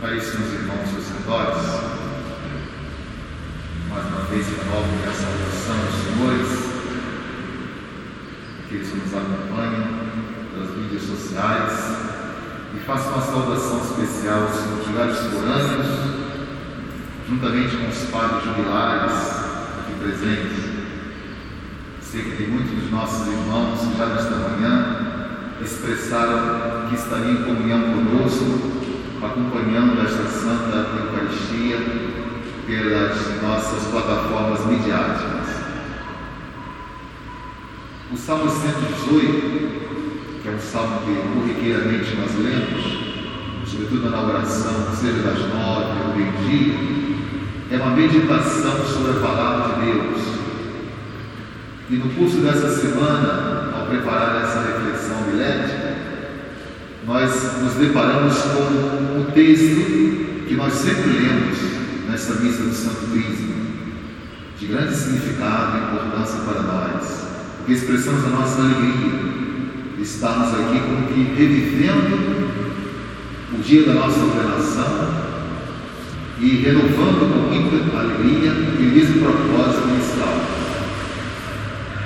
Caríssimos irmãos sacerdotes, mais uma vez renovo a saudação dos senhores, aqueles que nos acompanham pelas mídias sociais, e faço uma saudação especial aos conjugados forâneos, juntamente com os padres jubilares aqui presentes. Sei que tem muitos dos nossos irmãos que já nesta manhã expressaram que estariam em comunhão conosco, acompanhando esta Santa Eucaristia pelas nossas plataformas midiáticas. O Salmo 118, que é um salmo que corriqueiramente nós lemos, sobretudo na oração, seja das nove ou meio-dia, é uma meditação sobre a palavra de Deus. E no curso dessa semana, ao preparar essa reflexão milética, nós nos deparamos com o texto que nós sempre lemos nessa missa do Santo Crisma, de grande significado e importância para nós, porque expressamos a nossa alegria de estarmos aqui como que revivendo o dia da nossa ordenação e renovando com muita alegria e mesmo propósito inicial.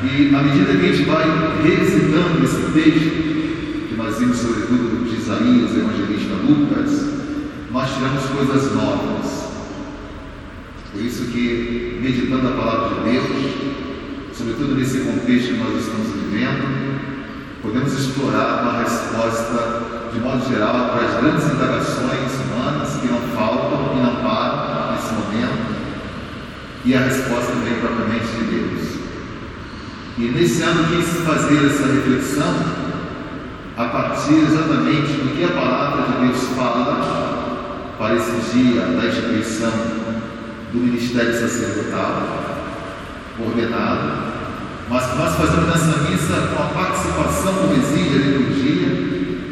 E à medida que a gente vai revisitando esse texto, nós vimos sobretudo de Isaías, evangelista Lucas, nós tiramos coisas novas. Por isso que, meditando a palavra de Deus, sobretudo nesse contexto que nós estamos vivendo, podemos explorar uma resposta, de modo geral, para as grandes indagações humanas que não faltam e não param nesse momento, e a resposta vem propriamente de Deus. E nesse ano quis fazer essa reflexão a partir exatamente do que a palavra de Deus fala para esse dia da instituição do ministério sacerdotal ordenado mas nós fazemos nessa missa com a participação do exílio da liturgia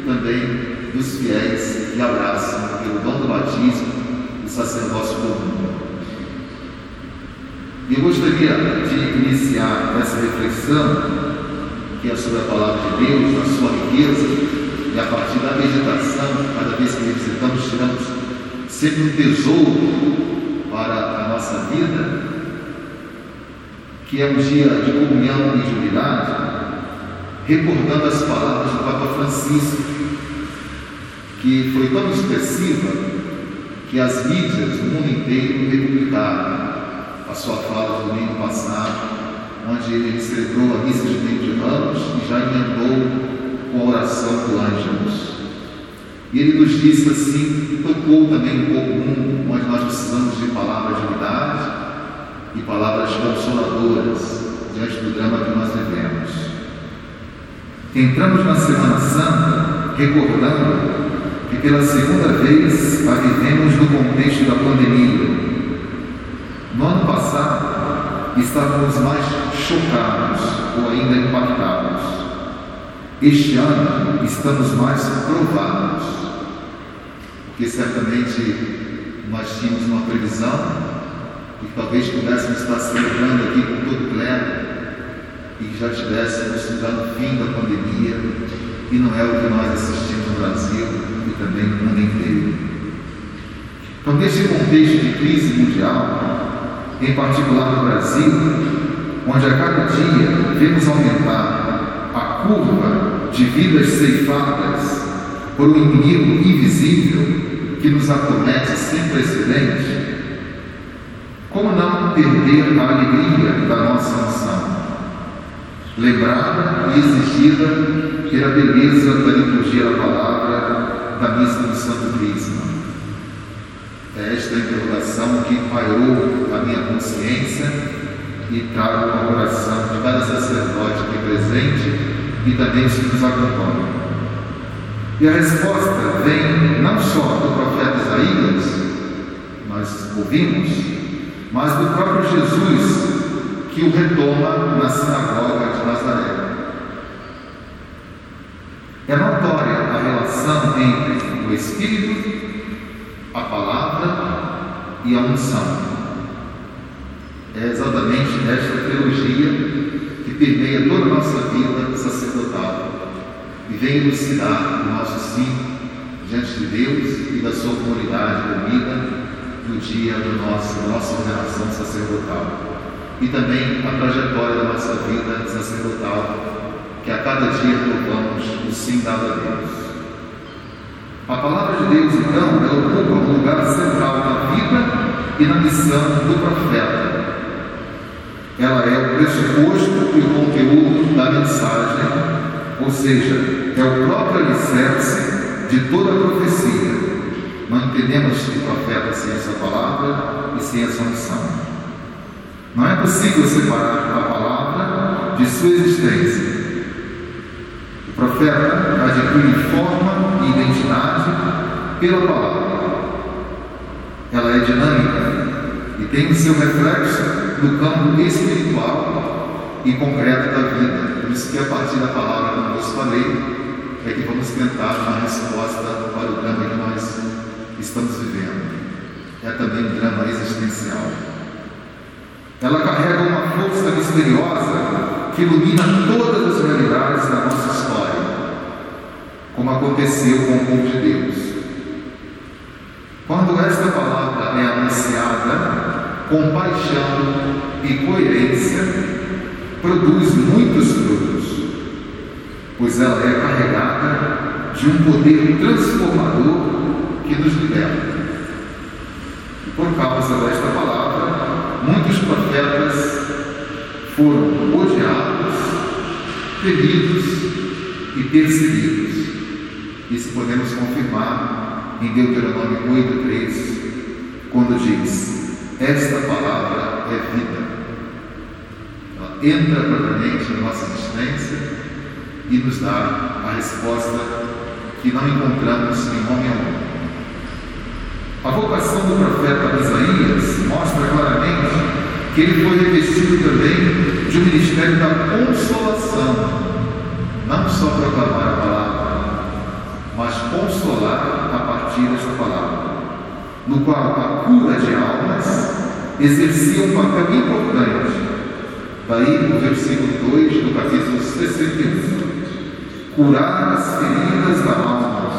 também dos fiéis que abraçam pelo dom do batismo o sacerdócio comum. E eu gostaria de iniciar essa reflexão, que é sobre a palavra de Deus, a sua riqueza, e a partir da meditação, cada vez que revisitamos, tiramos sempre um tesouro para a nossa vida, que é um dia de comunhão e de unidade, recordando as palavras do Papa Francisco, que foi tão expressiva que as mídias do mundo inteiro republicaram a sua fala do domingo passado, onde ele celebrou a missa de meio de ramos e já emendou com a oração do Ângelus. E ele nos disse assim, tocou também um pouco mundo, onde nós precisamos de palavras de unidade, e palavras consoladoras diante do drama que nós vivemos. Entramos na Semana Santa recordando que pela segunda vez a vivemos no contexto da pandemia. No ano passado estávamos mais chocados ou ainda impactados. Este ano estamos mais provados, porque certamente nós tínhamos uma previsão e talvez pudéssemos estar celebrando aqui com todo o clero e já tivéssemos no fim da pandemia, e não é o que nós assistimos no Brasil e também no mundo inteiro. Então, neste contexto de crise mundial, em particular no Brasil, onde a cada dia vemos aumentar a curva de vidas ceifadas por um inimigo invisível que nos acomete sem precedente, como não perder a alegria da nossa missão? Lembrada e exigida pela beleza da liturgia da palavra da missa do Santo Crisma. É esta interrogação que pairou a minha consciência e trago a oração de cada sacerdote aqui presente e também os que nos acompanham. E a resposta vem não só do profeta Isaías, nós ouvimos, mas do próprio Jesus que o retoma na sinagoga de Nazaré. É notória a relação entre o Espírito, a palavra e a unção. É exatamente esta teologia que permeia toda a nossa vida sacerdotal e vem elucidar o nosso sim diante de Deus e da sua comunidade unida no dia do nosso, da nossa ordenação sacerdotal. E também a trajetória da nossa vida sacerdotal, que a cada dia provamos o sim dado a Deus. A palavra de Deus, então, ela ocupa um lugar central na vida e na missão do profeta. Ela é o pressuposto e o conteúdo da mensagem, ou seja, é o próprio alicerce de toda a profecia. Não entendemos o profeta sem essa palavra e sem essa missão. Não é possível separar a palavra de sua existência. Profeta adquire forma e identidade pela palavra. Ela é dinâmica e tem seu reflexo no campo espiritual e concreto da vida. Por isso que a partir da palavra, como eu vos falei, é que vamos tentar uma resposta para o drama que nós estamos vivendo. É também um drama existencial. Ela carrega uma força misteriosa que ilumina todas as realidades da nossa aconteceu com o povo de Deus. Quando esta palavra é anunciada com paixão e coerência, produz muitos frutos, pois ela é carregada de um poder transformador que nos liberta. E por causa desta palavra, muitos profetas foram odiados, feridos e perseguidos. Isso podemos confirmar em Deuteronômio 8,3, quando diz: Esta palavra é vida. Ela entra propriamente na nossa existência e nos dá a resposta que não encontramos em homem algum. A vocação do profeta Isaías mostra claramente que ele foi revestido também de um ministério da consolação, não só proclamar a palavra, mas consolar a partir desta palavra, no qual a cura de almas exercia um papel importante. Daí o versículo 2 do capítulo 61. Curar as feridas da alma,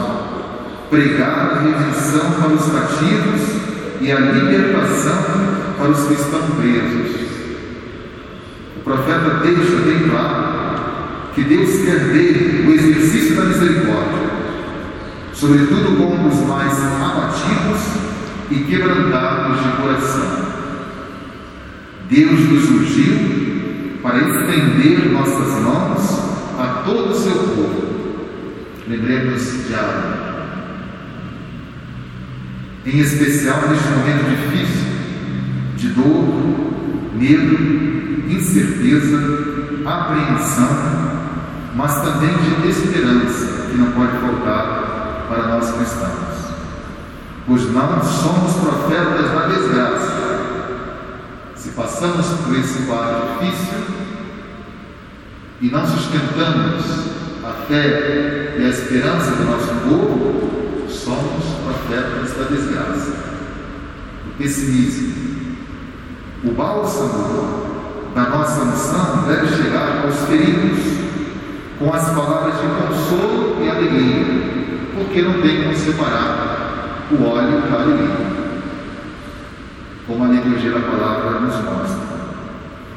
pregar a redenção para os cativos e a libertação para os que estão presos. O profeta deixa bem claro que Deus quer dele o exercício da misericórdia sobretudo com os mais abatidos e quebrantados de coração. Deus nos ungiu para estender nossas mãos a todo o seu povo. Lembremos de Arão. Em especial neste momento difícil, de dor, medo, incerteza, apreensão, mas também de esperança, que não pode faltar para nós cristãos, pois não somos profetas da desgraça. Se passamos por esse quadro difícil e não sustentamos a fé e a esperança do nosso povo, somos profetas da desgraça, do pessimismo. O bálsamo da nossa missão deve chegar aos feridos com as palavras de consolo e alegria porque não tem como separar o óleo da alegria. Como a liturgia da palavra nos mostra.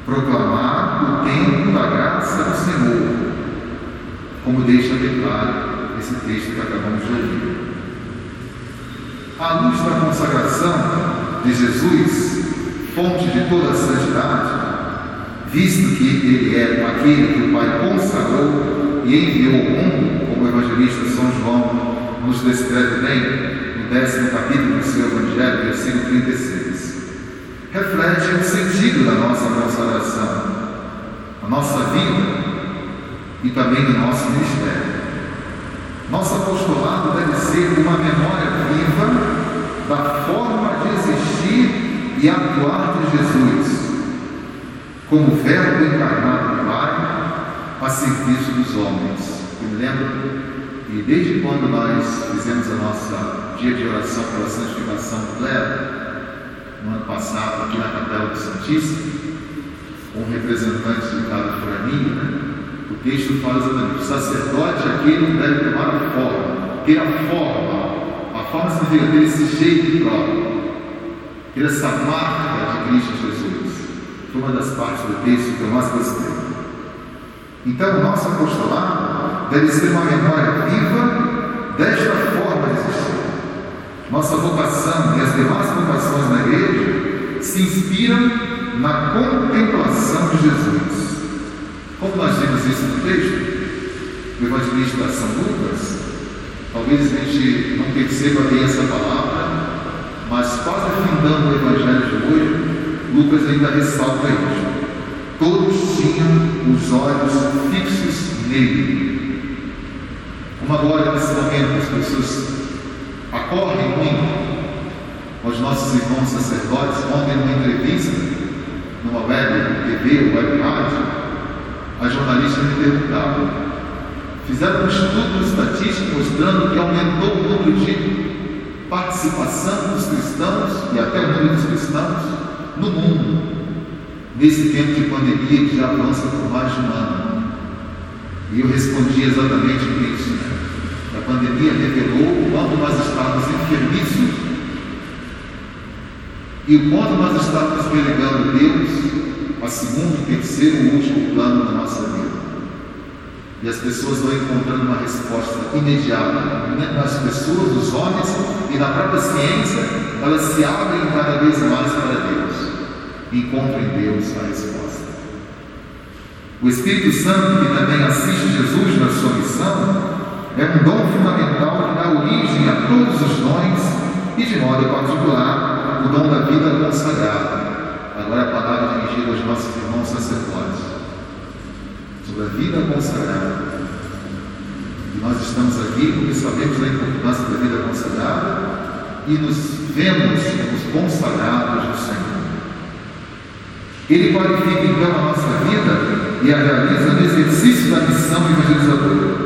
Proclamar o tempo da graça do Senhor, como deixa bem claro esse texto que acabamos de ouvir. À luz da consagração de Jesus, fonte de toda a santidade, visto que Ele é aquele que o Pai consagrou e enviou ao mundo, o evangelista São João nos descreve bem no décimo capítulo do seu Evangelho, versículo 36. Reflete o sentido da nossa consagração, a nossa vida e também do nosso ministério. Nosso apostolado deve ser uma memória viva da forma de existir e atuar de Jesus, como verbo encarnado a serviço dos homens. Eu me lembro e desde quando nós fizemos a nossa dia de oração pela santificação do clero, no ano passado, aqui na Capela do Santíssimo, com um representante de cada forania, né? o texto fala exatamente: o sacerdote aqui não deve tomar a forma, ter a forma forma significa ter esse jeito próprio, ter essa marca de Cristo Jesus. Foi uma das partes do texto que eu mais gostei. Então, o nosso apostolado deve ser uma memória viva desta forma de existir. Nossa vocação e as demais vocações da igreja se inspiram na contemplação de Jesus. Como nós vimos isso no texto, o evangelista São Lucas, talvez a gente não perceba bem essa palavra, mas quase findando o evangelho de hoje, Lucas ainda ressalta isso. Todos tinham os olhos fixos nele. Como agora, nesse momento, as pessoas acorrem muito aos nossos irmãos sacerdotes. Ontem, numa entrevista, numa web TV, web rádio, a jornalista me perguntava: fizeram um estudo estatístico mostrando que aumentou o número de participação dos cristãos e até o número dos cristãos no mundo nesse tempo de pandemia que já avança por mais de um ano. E eu respondi exatamente isso. Né? A pandemia revelou o quanto nós estávamos enfermiços e o quanto nós estávamos relegando Deus a segundo, terceiro e último plano da nossa vida. E as pessoas vão encontrando uma resposta imediata. Né? As pessoas, os homens e na própria ciência, elas se abrem cada vez mais para Deus encontra em Deus a resposta. O Espírito Santo, que também assiste Jesus na sua missão, é um dom fundamental que dá origem a todos os dons e, de modo particular, o dom da vida consagrada. Agora a palavra dirigida aos nossos irmãos sacerdotes sobre a vida consagrada. E nós estamos aqui porque sabemos da importância da vida consagrada e nos vemos os consagrados do Senhor. Ele qualifica então a nossa vida e a realiza no exercício da missão evangelizadora.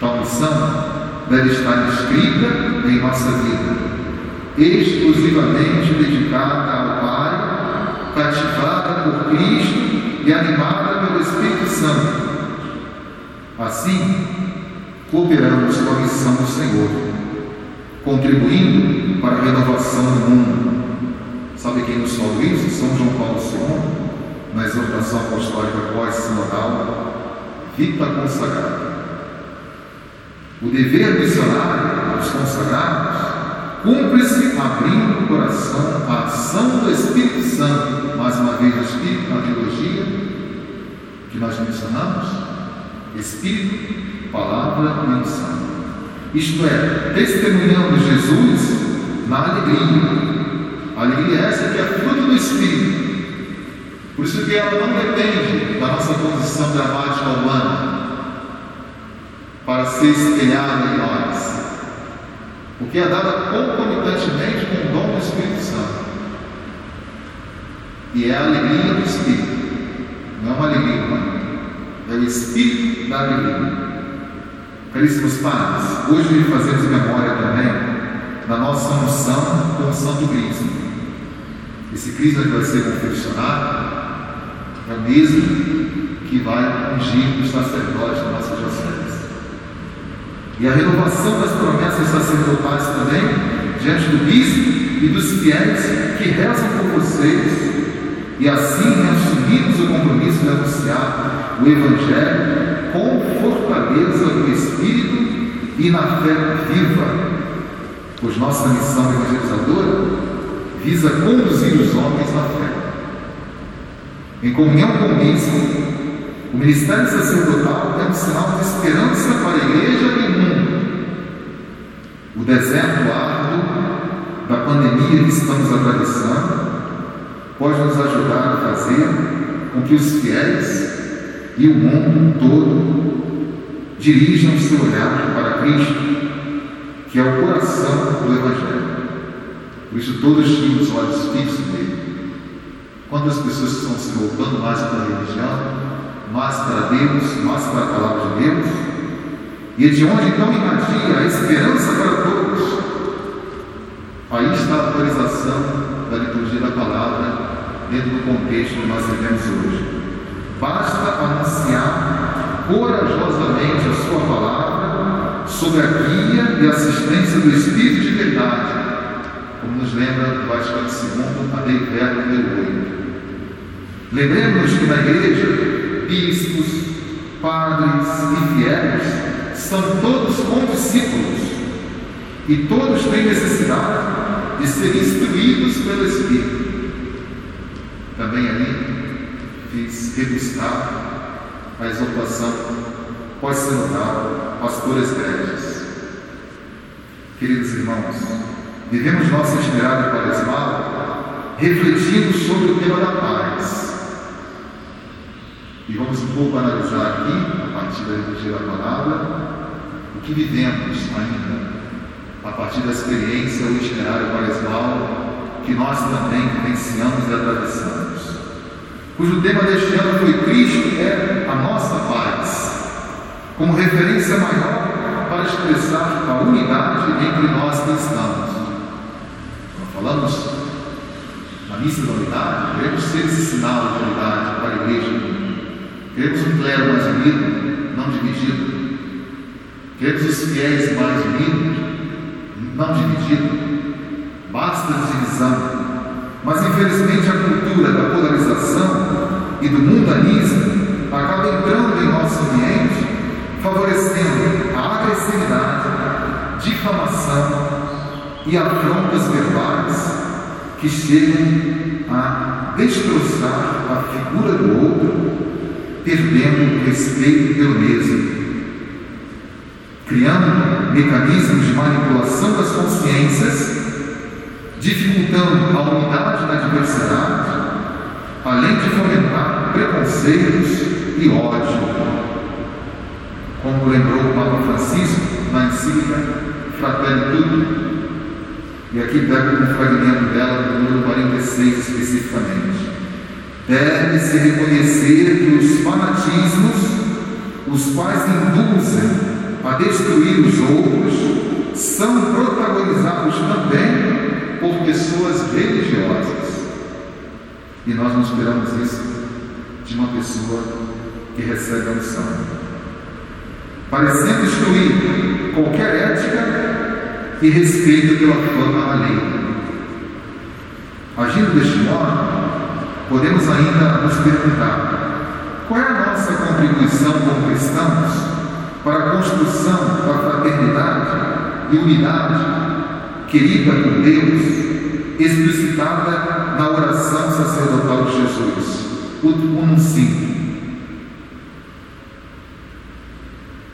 Tal missão deve estar escrita em nossa vida, exclusivamente dedicada ao Pai, cativada por Cristo e animada pelo Espírito Santo. Assim, cooperamos com a missão do Senhor, contribuindo para a renovação do mundo Sabe quem nos falou isso? São João Paulo II, na exortação apostólica pós-sinodal, Vita Consagrada. O dever missionário dos consagrados cumpre-se abrindo o coração à ação do Espírito Santo, mais uma vez o Espírito na teologia que nós mencionamos, Espírito, Palavra e unção. Isto é, testemunhando Jesus na alegria, alegria essa que é fruto do Espírito. Por isso que ela não depende da nossa condição dramática humana para ser espelhada em nós. Porque é dada concomitantemente com o dom do Espírito Santo. E é a alegria do Espírito. Não é uma alegria humana. É o Espírito da alegria. Caríssimos pais, hoje fazemos memória também da nossa unção com o Santo Cristo. Esse Cristo que vai ser confeccionado é o mesmo que vai ungir os sacerdotes da nossa diocese. E a renovação das promessas sacerdotais também, diante do bispo e dos fiéis que rezam por vocês, e assim assumimos o compromisso de anunciar o Evangelho com fortaleza do Espírito e na fé viva, pois nossa missão evangelizadora visa conduzir os homens na fé. Em comunhão com o bispo, o ministério sacerdotal é um sinal de esperança para a igreja e o mundo. O deserto árduo da pandemia que estamos atravessando pode nos ajudar a fazer com que os fiéis e o mundo todo dirijam seu olhar para Cristo, que é o coração do Evangelho. Por isso todos tinham os olhos fixos nele. Quantas pessoas estão se voltando mais para a religião, mais para Deus, mais para a palavra de Deus? E de onde então irradia a esperança para todos? Aí está a atualização da liturgia da palavra dentro do contexto que nós vivemos hoje. Basta anunciar corajosamente a sua palavra sob a guia e assistência do Espírito de verdade, nos lembra o Vaticano II, Dei Verbo número 8. Lembremos que na igreja, bispos, padres e fiéis são todos condiscípulos e todos têm necessidade de ser instruídos pelo Espírito. Também ali fiz rebuscar a exortação pós-sinodal Pastores Grandes. Queridos irmãos, vivemos nosso itinerário quaresmal refletindo sobre o tema da paz. E vamos um pouco analisar aqui, a partir da liturgia da palavra, o que vivemos ainda, a partir da experiência, o itinerário quaresmal que nós também vivenciamos e atravessamos. Cujo tema deste ano foi Cristo é a nossa paz, como referência maior para expressar a unidade entre nós cristãos. Falamos na missa da unidade, queremos ser esse sinal de unidade para a igreja Queremos um clero mais unido, não dividido. Queremos os fiéis mais unidos, não divididos. Basta divisão. Mas infelizmente a cultura da polarização e do mundanismo acaba entrando em nosso ambiente, favorecendo a agressividade, difamação e afrontas verbais que chegam a destroçar a figura do outro perdendo o respeito pelo mesmo, criando mecanismos de manipulação das consciências, dificultando a unidade na diversidade, além de fomentar preconceitos e ódio. Como lembrou o Papa Francisco na encíclica Fratelli Tutti, e aqui pego um fragmento dela, do número 46 especificamente. Deve-se reconhecer que os fanatismos, os quais induzem a destruir os outros, são protagonizados também por pessoas religiosas. E nós não esperamos isso de uma pessoa que recebe a missão. Parecendo excluir qualquer ética e respeito pela forma alheia. Agindo deste modo, podemos ainda nos perguntar: qual é a nossa contribuição como cristãos para a construção da fraternidade e unidade querida por Deus, explicitada na oração sacerdotal de Jesus, o Unum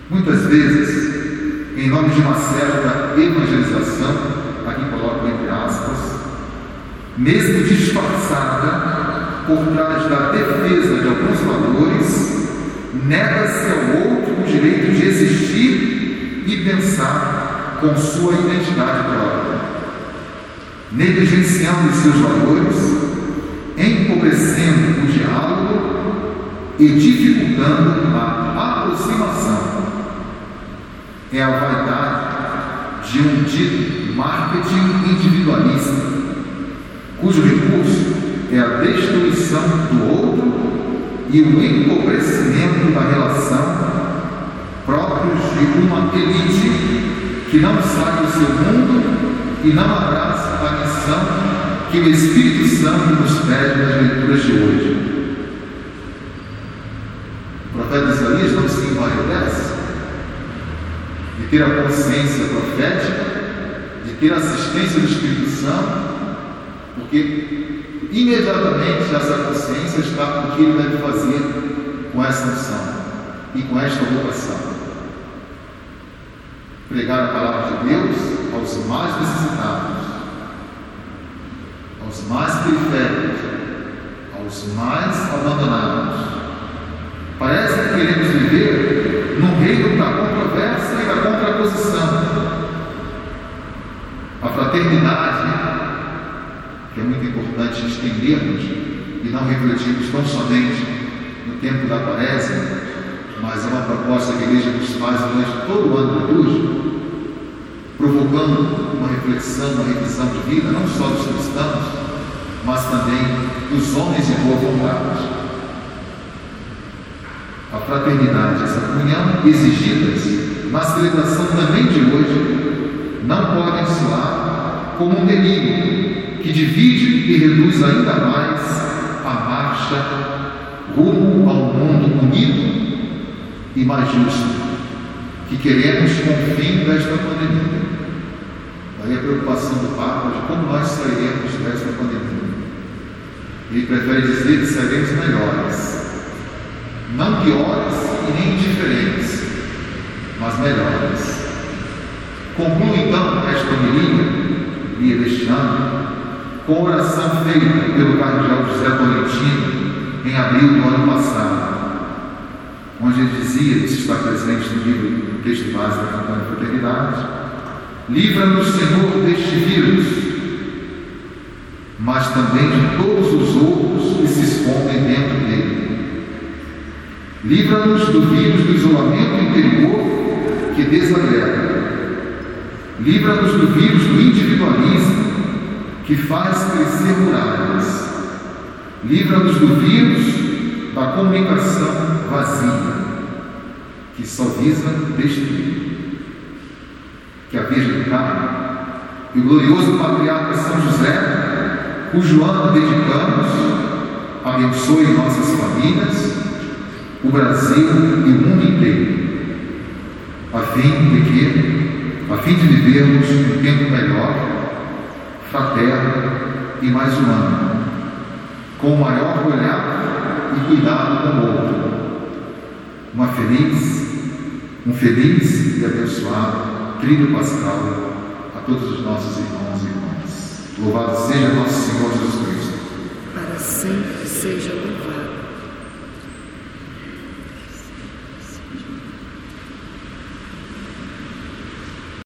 Muitas vezes, em nome de uma certa evangelização, aqui coloco entre aspas, mesmo disfarçada, por trás da defesa de alguns valores, nega-se ao outro o direito de existir e pensar com sua identidade própria, negligenciando seus valores, empobrecendo o diálogo e dificultando a aproximação. É a vaidade de um dito marketing individualista, cujo recurso é a destruição do outro e o empobrecimento da relação próprios de uma elite que não sai do seu mundo e não abraça a missão que o Espírito Santo nos pede nas leituras de hoje. O profeta Isaías não se envaidece de ter a consciência profética, de ter a assistência do Espírito Santo, porque imediatamente essa consciência está com o que ele deve fazer com essa missão e com esta vocação. Pregar a palavra de Deus aos mais necessitados, aos mais periféricos, aos mais abandonados. Parece que queremos viver no reino da controvérsia e da contraposição. A fraternidade que é muito importante estendermos e não refletirmos tão somente no tempo da quaresma, mas é uma proposta que a igreja nos faz durante todo o ano litúrgico, provocando uma reflexão, uma revisão de vida, não só dos cristãos, mas também dos homens de boa vontade. A fraternidade, essa comunhão exigidas na celebração também de hoje, não podem soar como um delírio que divide e reduz ainda mais a marcha rumo ao mundo unido e mais justo que queremos com o fim desta pandemia. Daí a preocupação do Papa de como nós sairemos desta pandemia. Ele prefere dizer que seremos melhores. Não piores e nem diferentes, mas melhores. Concluo então esta homilia, dia deste ano, com a oração feita pelo cardeal José Tolentino em abril do ano passado, onde ele dizia, isso está presente no livro, no texto base da campanha Fraternidade, livra-nos, Senhor, deste vírus, mas também de todos os outros que se escondem dentro dele. Livra-nos do vírus do isolamento interior que desagrega. Livra-nos do vírus do individualismo que faz crescer muralhas. Livra-nos do vírus da comunicação vazia, que só visa destruir. Que a Virgem Carmo e o glorioso patriarca São José, cujo ano dedicamos, abençoe nossas famílias, o Brasil e o mundo inteiro, a fim de que, a fim de vivermos um tempo melhor, fraterno e mais humano, com maior olhar e cuidado com o outro. Uma feliz, um feliz e abençoado trilho pascal a todos os nossos irmãos e irmãs. Louvado seja nosso Senhor Jesus Cristo. Para sempre seja louvado.